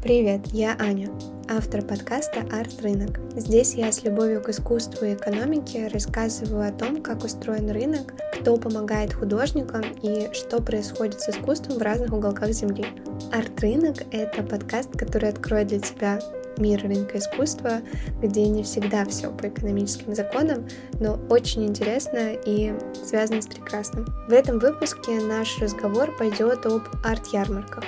Привет, я Аня, автор подкаста «Арт Рынок». Здесь я с любовью к искусству и экономике рассказываю о том, как устроен рынок, кто помогает художникам и что происходит с искусством в разных уголках Земли. «Арт Рынок» — это подкаст, который откроет для тебя мир рынка искусства, где не всегда все по экономическим законам, но очень интересно и связано с прекрасным. В этом выпуске наш разговор пойдет об арт-ярмарках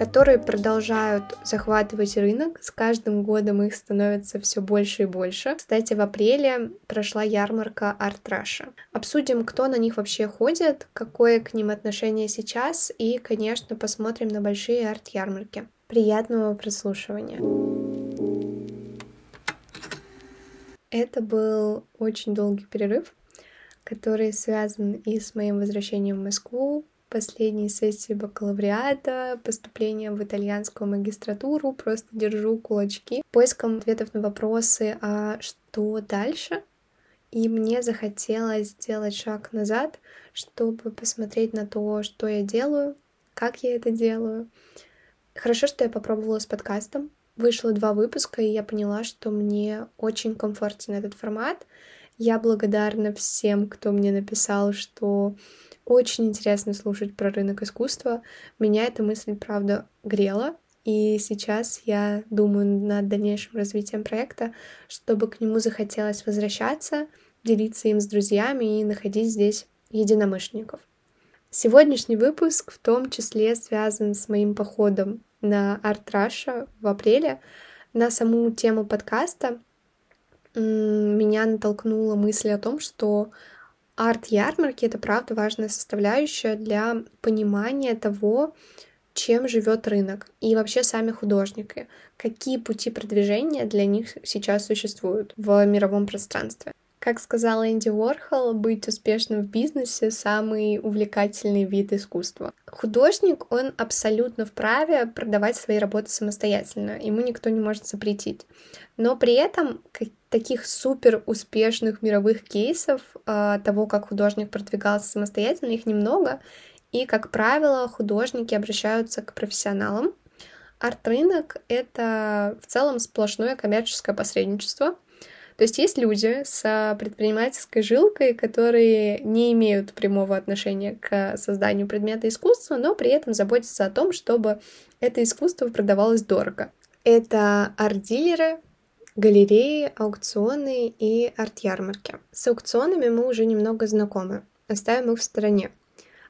которые продолжают захватывать рынок. С каждым годом их становится все больше и больше. Кстати, в апреле прошла ярмарка Russia. Обсудим, кто на них вообще ходит, какое к ним отношение сейчас и, конечно, посмотрим на большие арт-ярмарки. Приятного прослушивания! Это был очень долгий перерыв, который связан и с моим возвращением в Москву, последней сессии бакалавриата, поступлением в итальянскую магистратуру, просто держу кулачки, поиском ответов на вопросы, а что дальше? И мне захотелось сделать шаг назад, чтобы посмотреть на то, что я делаю, как я это делаю. Хорошо, что я попробовала с подкастом. Вышло два выпуска, и я поняла, что мне очень комфортен этот формат. Я благодарна всем, кто мне написал, что очень интересно слушать про рынок искусства. Меня эта мысль, правда, грела. И сейчас я думаю над дальнейшим развитием проекта, чтобы к нему захотелось возвращаться, делиться им с друзьями и находить здесь единомышленников. Сегодняшний выпуск в том числе связан с моим походом на Арт Раша в апреле. На саму тему подкаста меня натолкнула мысль о том, что арт-ярмарки — это, правда, важная составляющая для понимания того, чем живет рынок и вообще сами художники, какие пути продвижения для них сейчас существуют в мировом пространстве. Как сказала Энди Уорхол, быть успешным в бизнесе — самый увлекательный вид искусства. Художник, он абсолютно вправе продавать свои работы самостоятельно, ему никто не может запретить. Но при этом таких супер успешных мировых кейсов э, того, как художник продвигался самостоятельно, их немного, и, как правило, художники обращаются к профессионалам. Арт-рынок — это в целом сплошное коммерческое посредничество — то есть есть люди с предпринимательской жилкой, которые не имеют прямого отношения к созданию предмета искусства, но при этом заботятся о том, чтобы это искусство продавалось дорого. Это арт-дилеры, галереи, аукционы и арт-ярмарки. С аукционами мы уже немного знакомы, оставим их в стороне.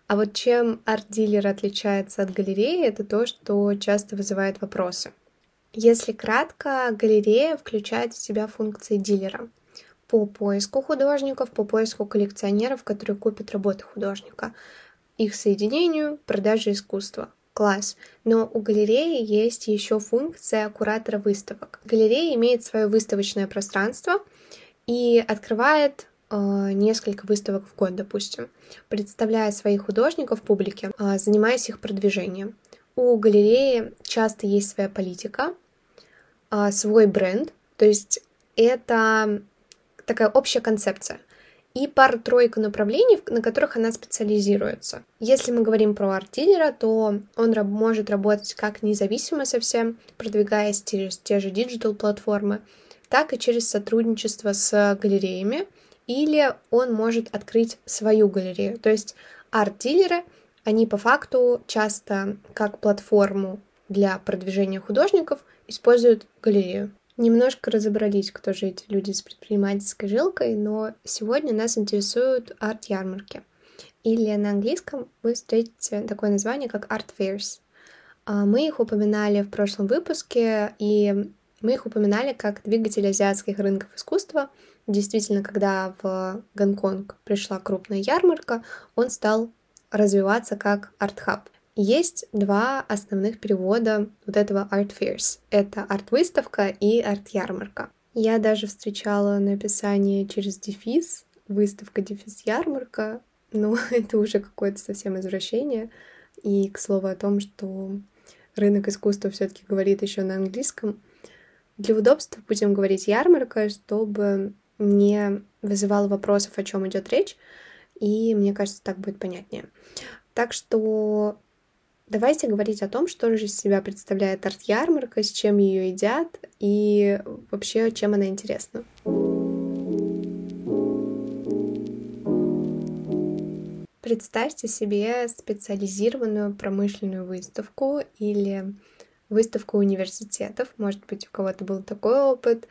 А вот чем арт-дилер отличается от галереи, это то, что часто вызывает вопросы. Если кратко, галерея включает в себя функции дилера по поиску художников, по поиску коллекционеров, которые купят работы художника, их соединению, продаже искусства. Класс. Но у галереи есть еще функция куратора выставок. Галерея имеет свое выставочное пространство и открывает э, несколько выставок в год, допустим, представляя своих художников публике, э, занимаясь их продвижением. У галереи часто есть своя политика, а, свой бренд, то есть это такая общая концепция и пару-тройку направлений, на которых она специализируется. Если мы говорим про арт-дилера, то он раб- может работать как независимо совсем, продвигаясь через те же диджитал-платформы, так и через сотрудничество с галереями, или он может открыть свою галерею. То есть арт-дилеры, они по факту часто как платформу для продвижения художников используют галерею. Немножко разобрались, кто же эти люди с предпринимательской жилкой, но сегодня нас интересуют арт-ярмарки. Или на английском вы встретите такое название, как Art Fairs. А, мы их упоминали в прошлом выпуске, и мы их упоминали как двигатель азиатских рынков искусства. Действительно, когда в Гонконг пришла крупная ярмарка, он стал развиваться как арт-хаб. Есть два основных перевода вот этого Art Fairs. Это арт-выставка и арт-ярмарка. Я даже встречала написание через дефис, выставка дефис ярмарка, но это уже какое-то совсем извращение. И к слову о том, что рынок искусства все-таки говорит еще на английском. Для удобства будем говорить ярмарка, чтобы не вызывало вопросов, о чем идет речь. И мне кажется, так будет понятнее. Так что Давайте говорить о том, что же из себя представляет арт-ярмарка, с чем ее едят и вообще чем она интересна. Представьте себе специализированную промышленную выставку или выставку университетов, может быть, у кого-то был такой опыт,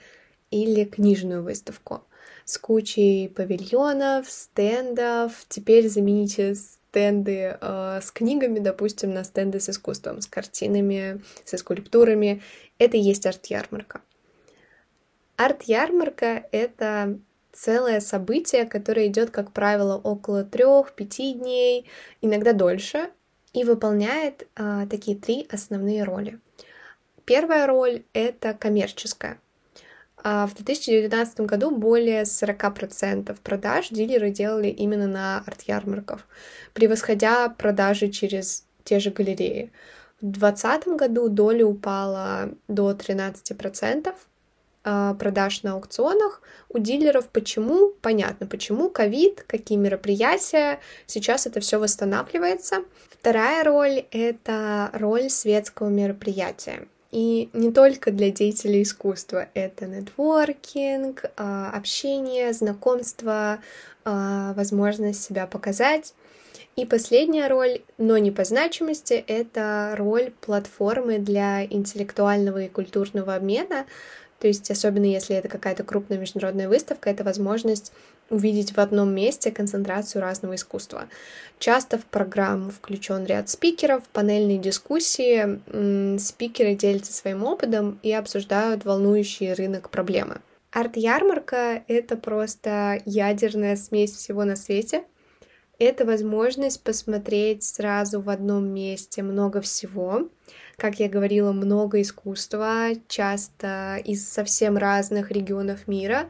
или книжную выставку с кучей павильонов, стендов. Теперь замените стенды э, с книгами, допустим, на стенды с искусством, с картинами, со скульптурами. Это и есть арт-ярмарка. Арт-ярмарка — это целое событие, которое идет, как правило, около трех-пяти дней, иногда дольше, и выполняет э, такие три основные роли. Первая роль — это коммерческая. А в 2019 году более 40% продаж дилеры делали именно на арт-ярмарках, превосходя продажи через те же галереи. В 2020 году доля упала до 13%, а, продаж на аукционах у дилеров. Почему? Понятно, почему. Ковид, какие мероприятия, сейчас это все восстанавливается. Вторая роль — это роль светского мероприятия. И не только для деятелей искусства. Это нетворкинг, а, общение, знакомство, а, возможность себя показать. И последняя роль, но не по значимости, это роль платформы для интеллектуального и культурного обмена, то есть, особенно если это какая-то крупная международная выставка, это возможность увидеть в одном месте концентрацию разного искусства. Часто в программу включен ряд спикеров, панельные дискуссии, спикеры делятся своим опытом и обсуждают волнующий рынок проблемы. Арт-ярмарка — это просто ядерная смесь всего на свете. Это возможность посмотреть сразу в одном месте много всего, как я говорила, много искусства, часто из совсем разных регионов мира.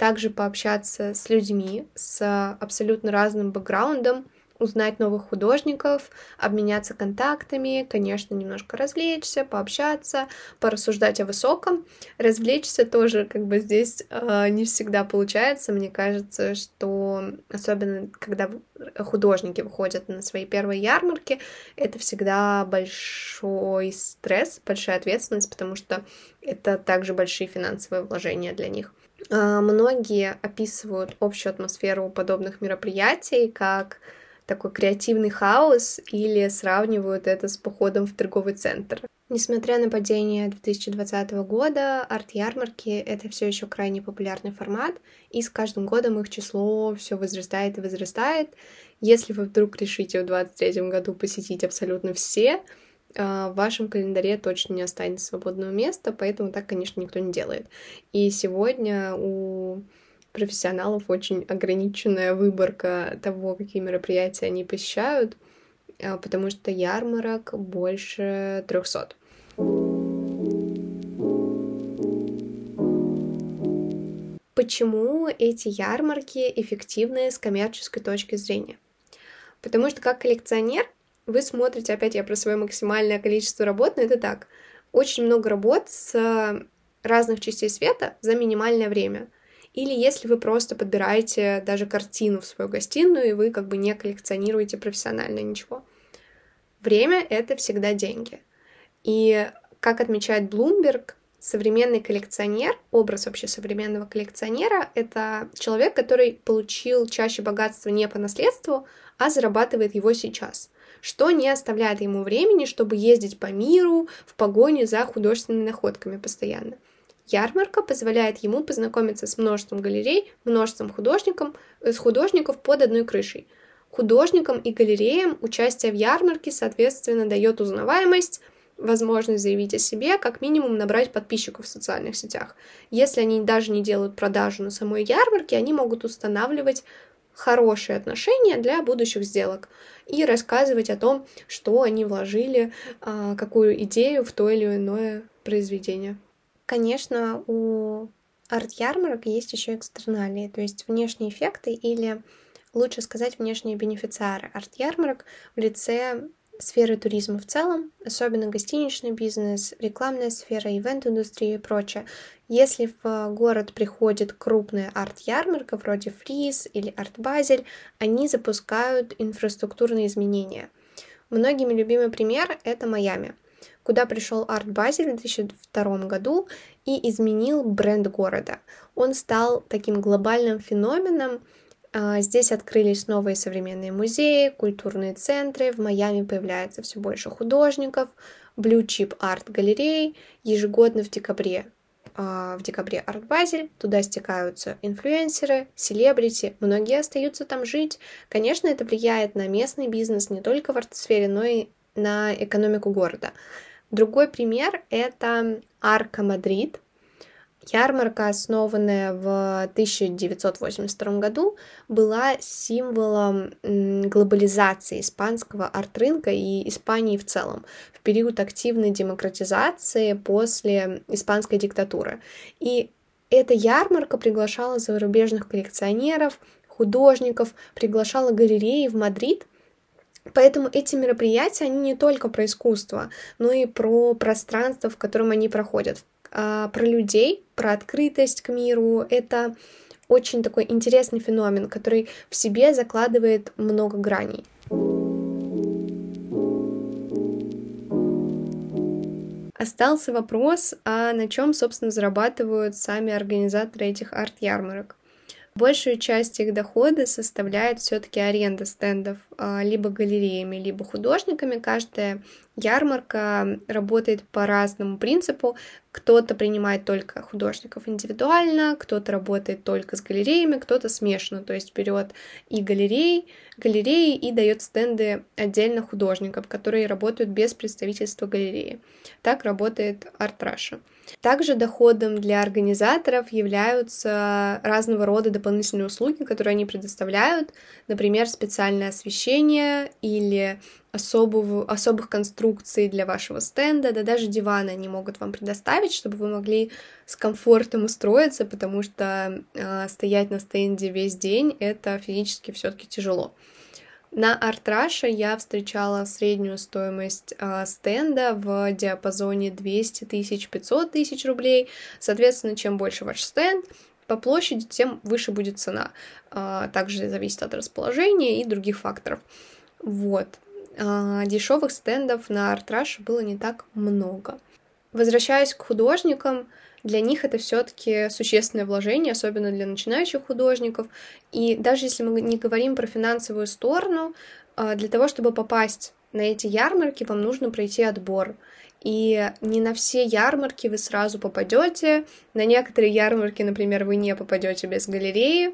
Также пообщаться с людьми с абсолютно разным бэкграундом, узнать новых художников, обменяться контактами, конечно, немножко развлечься, пообщаться, порассуждать о высоком. Развлечься тоже как бы здесь э, не всегда получается. Мне кажется, что особенно когда художники выходят на свои первые ярмарки, это всегда большой стресс, большая ответственность, потому что это также большие финансовые вложения для них. Э, многие описывают общую атмосферу подобных мероприятий как такой креативный хаос или сравнивают это с походом в торговый центр. Несмотря на падение 2020 года, арт-ярмарки — это все еще крайне популярный формат, и с каждым годом их число все возрастает и возрастает. Если вы вдруг решите в 2023 году посетить абсолютно все, а, в вашем календаре точно не останется свободного места, поэтому так, конечно, никто не делает. И сегодня у профессионалов очень ограниченная выборка того, какие мероприятия они посещают, а, потому что ярмарок больше 300. Почему эти ярмарки эффективны с коммерческой точки зрения? Потому что как коллекционер вы смотрите, опять я про свое максимальное количество работ, но это так, очень много работ с разных частей света за минимальное время — или если вы просто подбираете даже картину в свою гостиную, и вы как бы не коллекционируете профессионально ничего. Время — это всегда деньги. И, как отмечает Bloomberg, современный коллекционер, образ вообще современного коллекционера — это человек, который получил чаще богатство не по наследству, а зарабатывает его сейчас, что не оставляет ему времени, чтобы ездить по миру в погоне за художественными находками постоянно. Ярмарка позволяет ему познакомиться с множеством галерей, множеством художников, э, с художников под одной крышей. Художникам и галереям участие в ярмарке, соответственно, дает узнаваемость, возможность заявить о себе, как минимум набрать подписчиков в социальных сетях. Если они даже не делают продажу на самой ярмарке, они могут устанавливать хорошие отношения для будущих сделок и рассказывать о том, что они вложили, а, какую идею в то или иное произведение. Конечно, у арт-ярмарок есть еще экстерналии, то есть внешние эффекты или, лучше сказать, внешние бенефициары арт-ярмарок в лице сферы туризма в целом, особенно гостиничный бизнес, рекламная сфера, ивент-индустрия и прочее. Если в город приходит крупная арт-ярмарка вроде Фриз или Арт-Базель, они запускают инфраструктурные изменения. Многими любимый пример — это Майами, куда пришел Арт Базель в 2002 году и изменил бренд города. Он стал таким глобальным феноменом, Здесь открылись новые современные музеи, культурные центры, в Майами появляется все больше художников, Blue Chip Art галерей. Ежегодно в декабре а, в декабре Art Basel, туда стекаются инфлюенсеры, селебрити, многие остаются там жить. Конечно, это влияет на местный бизнес не только в арт-сфере, но и на экономику города. Другой пример — это ARCO Madrid, Ярмарка, основанная в 1982 году, была символом глобализации испанского арт-рынка и Испании в целом в период активной демократизации после испанской диктатуры. И эта ярмарка приглашала зарубежных коллекционеров, художников, приглашала галереи в Мадрид, Поэтому эти мероприятия, они не только про искусство, но и про пространство, в котором они проходят, а, про людей, про открытость к миру. Это очень такой интересный феномен, который в себе закладывает много граней. Остался вопрос, а на чем, собственно, зарабатывают сами организаторы этих арт-ярмарок. Большую часть их дохода составляет все-таки аренда стендов а, либо галереями, либо художниками. Каждая ярмарка работает по разному принципу. Кто-то принимает только художников индивидуально, кто-то работает только с галереями, кто-то смешно, то есть берет и галереи, галереи и дает стенды отдельно художникам, которые работают без представительства галереи. Так работает Art Russia. Также доходом для организаторов являются разного рода дополнительные услуги, которые они предоставляют, например, специальное освещение или особого, особых конструкций для вашего стенда, да даже диваны они могут вам предоставить, чтобы вы могли с комфортом устроиться, потому что э, стоять на стенде весь день это физически все-таки тяжело. На Артраше я встречала среднюю стоимость э, стенда в диапазоне 200 тысяч, 500 тысяч рублей. Соответственно, чем больше ваш стенд, по площади, тем выше будет цена. Э, также зависит от расположения и других факторов. Вот. Э, дешевых стендов на Артраше было не так много. Возвращаясь к художникам, для них это все-таки существенное вложение, особенно для начинающих художников. И даже если мы не говорим про финансовую сторону, а, для того, чтобы попасть на эти ярмарки, вам нужно пройти отбор. И не на все ярмарки вы сразу попадете. На некоторые ярмарки, например, вы не попадете без галереи, а,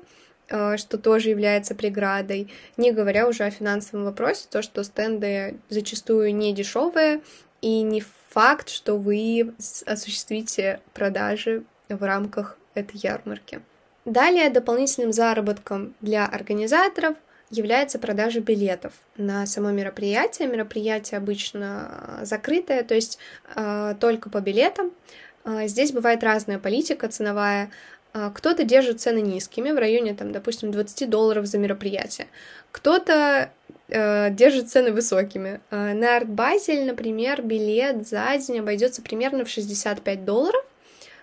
что тоже является преградой, не говоря уже о финансовом вопросе, то, что стенды зачастую не дешевые, и не факт, что вы осуществите продажи в рамках этой ярмарки. Далее дополнительным заработком для организаторов является продажа билетов на само мероприятие. Мероприятие обычно закрытое, то есть э, только по билетам. Э, здесь бывает разная политика ценовая. Э, кто-то держит цены низкими, в районе, там, допустим, 20 долларов за мероприятие. Кто-то э, держит цены высокими. Э, на ArtBazel, например, билет за день обойдется примерно в 65 долларов,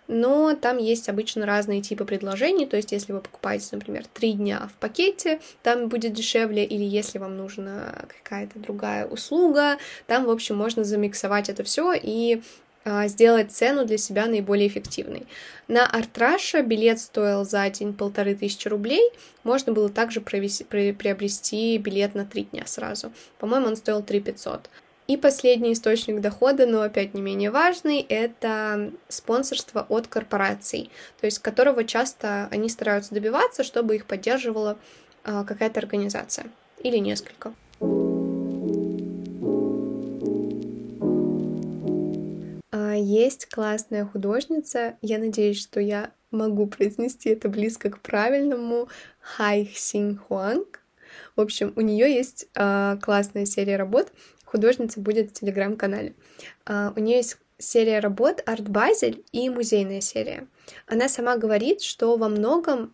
но там есть обычно разные типы предложений, то есть если вы покупаете, например, три дня в пакете, там будет дешевле, или если вам нужна какая-то другая услуга, там, в общем, можно замиксовать это все и а, сделать цену для себя наиболее эффективной. На Артраше билет стоил за день полторы тысячи рублей. Можно было также провести, приобрести билет на три дня сразу. По-моему, он стоил 3 500. И последний источник дохода, но опять не менее важный, это спонсорство от корпораций, то есть которого часто они стараются добиваться, чтобы их поддерживала а, какая-то организация или несколько. Есть классная художница, я надеюсь, что я могу произнести это близко к правильному, Хай Син Хуанг. В общем, у нее есть э, классная серия работ. Художница будет в телеграм-канале. Э, у нее есть серия работ Арт Базель и музейная серия. Она сама говорит, что во многом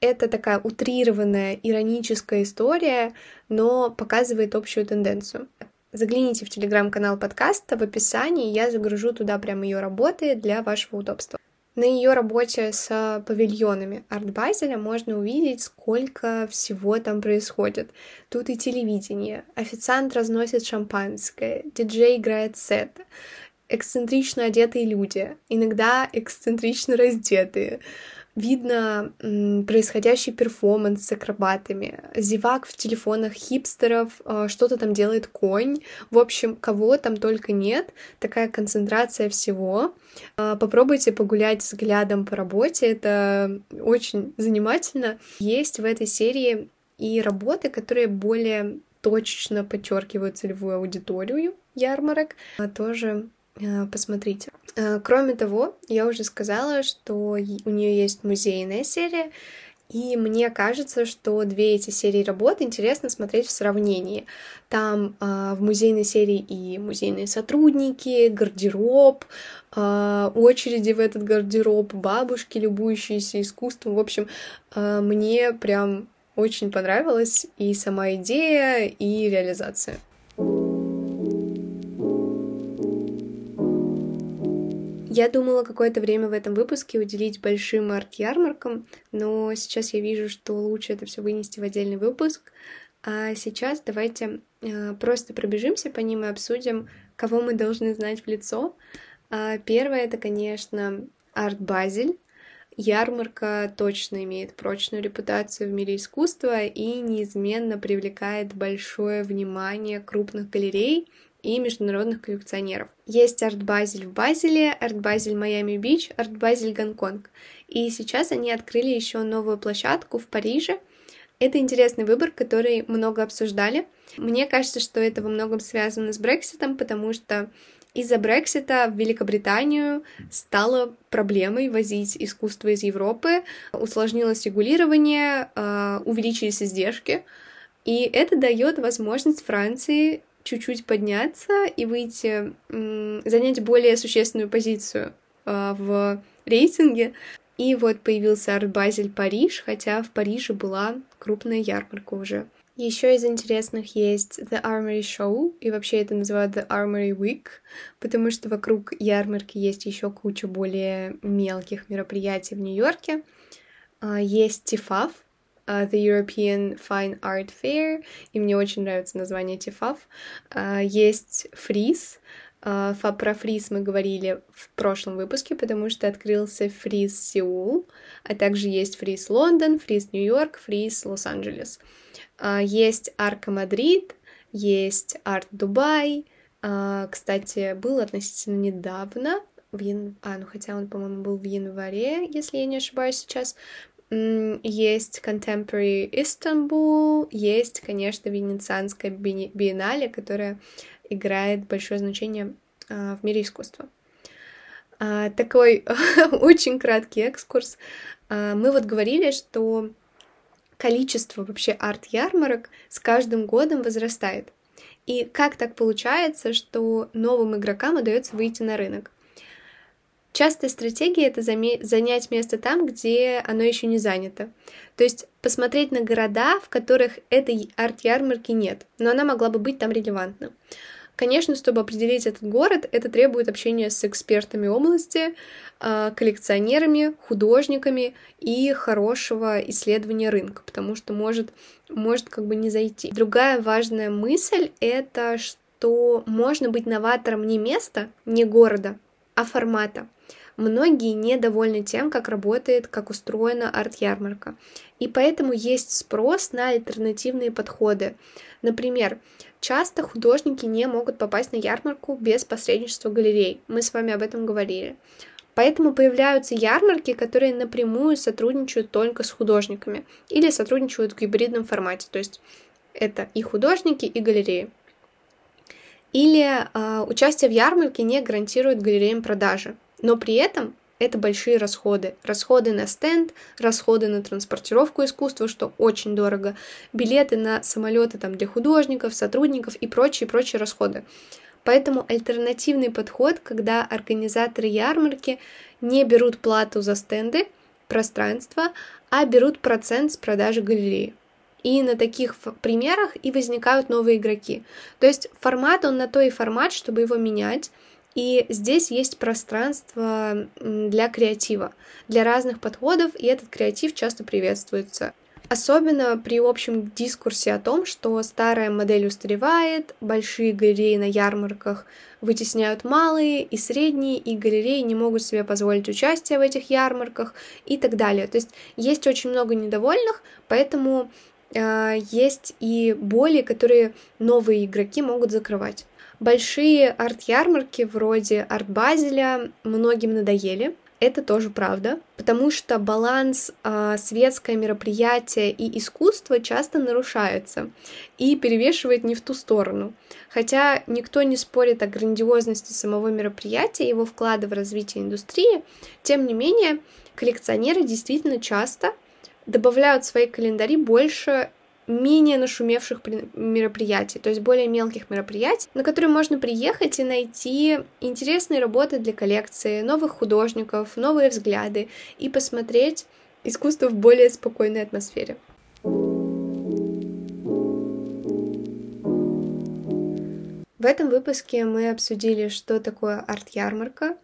это такая утрированная, ироническая история, но показывает общую тенденцию. Загляните в телеграм-канал подкаста, в описании я загружу туда прямо ее работы для вашего удобства. На ее работе с павильонами арт-базеля можно увидеть, сколько всего там происходит. Тут и телевидение, официант разносит шампанское, диджей играет сет, эксцентрично одетые люди, иногда эксцентрично раздетые. Видно происходящий перформанс с акробатами, зевак в телефонах хипстеров, э, что-то там делает конь. В общем, кого там только нет, такая концентрация всего. Э, попробуйте погулять взглядом по работе, это очень занимательно. Есть в этой серии и работы, которые более точечно подчеркивают целевую аудиторию ярмарок, а тоже посмотрите. Э, кроме того, я уже сказала, что у нее есть музейная серия, и мне кажется, что две эти серии работ интересно смотреть в сравнении. Там э, в музейной серии и музейные сотрудники, гардероб, э, очереди в этот гардероб, бабушки, любующиеся искусством. В общем, э, мне прям очень понравилась и сама идея, и реализация. Я думала какое-то время в этом выпуске уделить большим арт-ярмаркам, но сейчас я вижу, что лучше это все вынести в отдельный выпуск. А сейчас давайте э, просто пробежимся по ним и обсудим, кого мы должны знать в лицо. А первое это, конечно, Арт Базель. Ярмарка точно имеет прочную репутацию в мире искусства и неизменно привлекает большое внимание крупных галерей и международных коллекционеров. Есть Art Basel в Базеле, Art Basel Майами-Бич, Art Basel Гонконг. И сейчас они открыли еще новую площадку в Париже. Это интересный выбор, который много обсуждали. Мне кажется, что это во многом связано с Брекситом, потому что из-за Брексита в Великобританию стало проблемой возить искусство из Европы, усложнилось регулирование, а, увеличились издержки, и это дает возможность Франции чуть-чуть подняться и выйти, занять более существенную позицию а, в рейтинге. И вот появился арт-базель Париж, хотя в Париже была крупная ярмарка уже. Еще из интересных есть The Armory Show, и вообще это называют The Armory Week, потому что вокруг ярмарки есть еще куча более мелких мероприятий в Нью-Йорке. А, есть uh, The European Fine Art Fair, и мне очень нравится название TEFAF. Uh, есть Frieze, Uh, про фриз мы говорили в прошлом выпуске, потому что открылся фриз Сеул, а также есть фриз Лондон, фриз Нью-Йорк, фриз Лос-Анджелес. Есть ARCO Madrid, есть Art Dubai. Кстати, был относительно недавно, в ян... а, ну хотя он, по-моему, был в январе, если я не ошибаюсь сейчас, есть Contemporary Istanbul, есть, конечно, Венецианская биеннале, которая играет большое значение а, в мире искусства. А, такой очень краткий экскурс. А, мы вот говорили, что количество вообще арт-ярмарок с каждым годом возрастает. И как так получается, что новым игрокам удается выйти на рынок? Частая стратегия — это занять место там, где оно еще не занято. То есть посмотреть на города, в которых этой арт-ярмарки нет, но она могла бы быть там релевантна. Конечно, чтобы определить этот город, это требует общения с экспертами области, а, коллекционерами, художниками и хорошего исследования рынка, потому что может, может как бы не зайти. Другая важная мысль — это что можно быть новатором не места, не города, а формата. Многие недовольны тем, как работает, как устроена арт-ярмарка. И поэтому есть спрос на альтернативные подходы. Например, часто художники не могут попасть на ярмарку без посредничества галерей. Мы с вами об этом говорили. Поэтому появляются ярмарки, которые напрямую сотрудничают только с художниками или сотрудничают в гибридном формате. То есть это и художники, и галереи. Или э, участие в ярмарке не гарантирует галереям продажи но при этом это большие расходы. Расходы на стенд, расходы на транспортировку искусства, что очень дорого, билеты на самолеты там, для художников, сотрудников и прочие-прочие расходы. Поэтому альтернативный подход, когда организаторы ярмарки не берут плату за стенды, пространство, а берут процент с продажи галереи. И на таких примерах и возникают новые игроки. То есть формат, он на то и формат, чтобы его менять, И здесь есть пространство для креатива, для разных подходов, и этот креатив часто приветствуется. Особенно при общем дискурсе о том, что старая модель устаревает, большие галереи на ярмарках вытесняют малые и средние, и галереи не могут себе позволить участие в этих ярмарках и так далее. То есть есть очень много недовольных, поэтому э, есть и боли, которые новые игроки могут закрывать. Большие арт-ярмарки вроде арт-базеля многим надоели, это тоже правда, потому что баланс э, светское мероприятие и искусство часто нарушается и перевешивает не в ту сторону. Хотя никто не спорит о грандиозности самого мероприятия, его вклада в развитие индустрии, тем не менее коллекционеры действительно часто добавляют в свои календари больше менее нашумевших мероприятий, то есть более мелких мероприятий, на которые можно приехать и найти интересные работы для коллекции, новых художников, новые взгляды и посмотреть искусство в более спокойной атмосфере. В этом выпуске мы обсудили, что такое арт-ярмарка,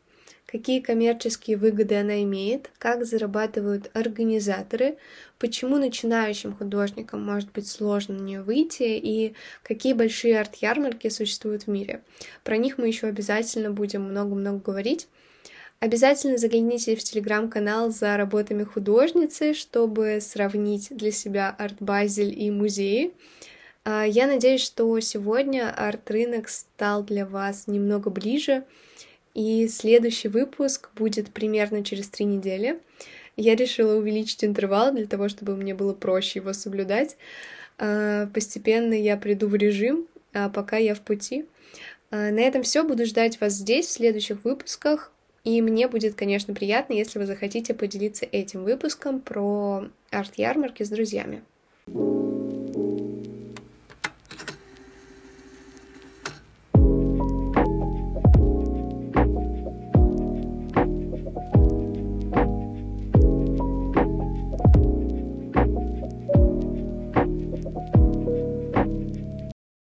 какие коммерческие выгоды она имеет, как зарабатывают организаторы, почему начинающим художникам может быть сложно на нее выйти и какие большие арт-ярмарки существуют в мире. Про них мы еще обязательно будем много-много говорить. Обязательно загляните в телеграм-канал за работами художницы, чтобы сравнить для себя арт-базель и музеи. А, я надеюсь, что сегодня арт-рынок стал для вас немного ближе, и следующий выпуск будет примерно через три недели. Я решила увеличить интервал для того, чтобы мне было проще его соблюдать. А, постепенно я приду в режим, а пока я в пути. А, на этом все. Буду ждать вас здесь в следующих выпусках. И мне будет, конечно, приятно, если вы захотите поделиться этим выпуском про арт-ярмарки с друзьями. thank you